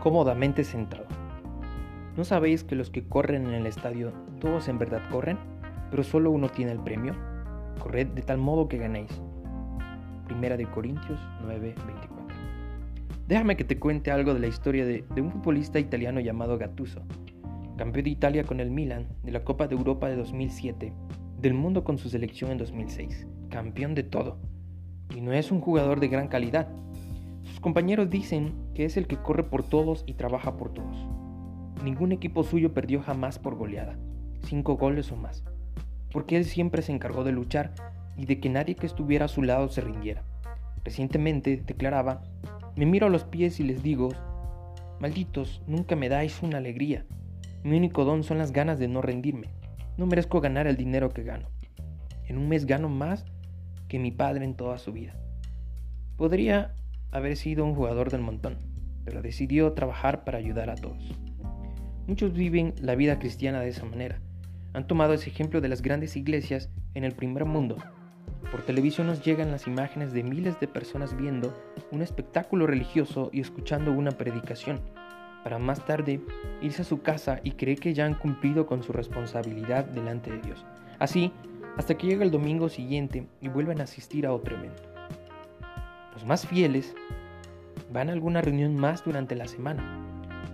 cómodamente sentado. ¿No sabéis que los que corren en el estadio, todos en verdad corren, pero solo uno tiene el premio? Corred de tal modo que ganéis. Primera de Corintios 9:24. Déjame que te cuente algo de la historia de, de un futbolista italiano llamado Gattuso, campeón de Italia con el Milan, de la Copa de Europa de 2007, del mundo con su selección en 2006, campeón de todo. Y no es un jugador de gran calidad, sus compañeros dicen que es el que corre por todos y trabaja por todos. Ningún equipo suyo perdió jamás por goleada, cinco goles o más, porque él siempre se encargó de luchar y de que nadie que estuviera a su lado se rindiera. Recientemente declaraba, me miro a los pies y les digo, malditos, nunca me dais una alegría. Mi único don son las ganas de no rendirme. No merezco ganar el dinero que gano. En un mes gano más que mi padre en toda su vida. Podría haber sido un jugador del montón, pero decidió trabajar para ayudar a todos. Muchos viven la vida cristiana de esa manera. Han tomado ese ejemplo de las grandes iglesias en el primer mundo. Por televisión nos llegan las imágenes de miles de personas viendo un espectáculo religioso y escuchando una predicación, para más tarde irse a su casa y creer que ya han cumplido con su responsabilidad delante de Dios. Así, hasta que llega el domingo siguiente y vuelven a asistir a otro evento. Los más fieles van a alguna reunión más durante la semana,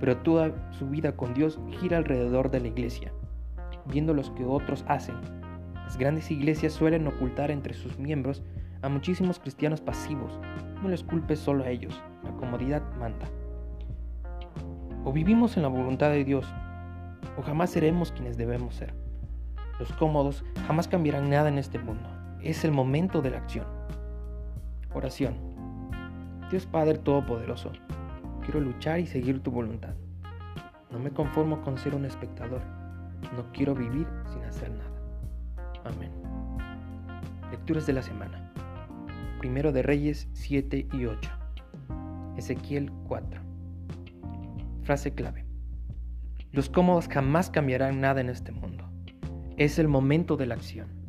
pero toda su vida con Dios gira alrededor de la iglesia, viendo los que otros hacen. Las grandes iglesias suelen ocultar entre sus miembros a muchísimos cristianos pasivos. No les culpes solo a ellos, la comodidad manda. O vivimos en la voluntad de Dios, o jamás seremos quienes debemos ser. Los cómodos jamás cambiarán nada en este mundo. Es el momento de la acción. Oración. Dios Padre Todopoderoso, quiero luchar y seguir tu voluntad. No me conformo con ser un espectador. No quiero vivir sin hacer nada. Amén. Lecturas de la semana. Primero de Reyes 7 y 8. Ezequiel 4. Frase clave. Los cómodos jamás cambiarán nada en este mundo. Es el momento de la acción.